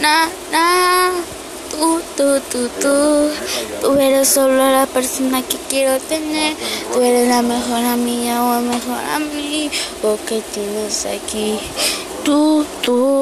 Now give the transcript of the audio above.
na, na. Tú, tú, tú, tú. Tú eres solo la persona que quiero tener. Tú eres la mejor amiga o el mejor amigo que tienes aquí. Tú, tú.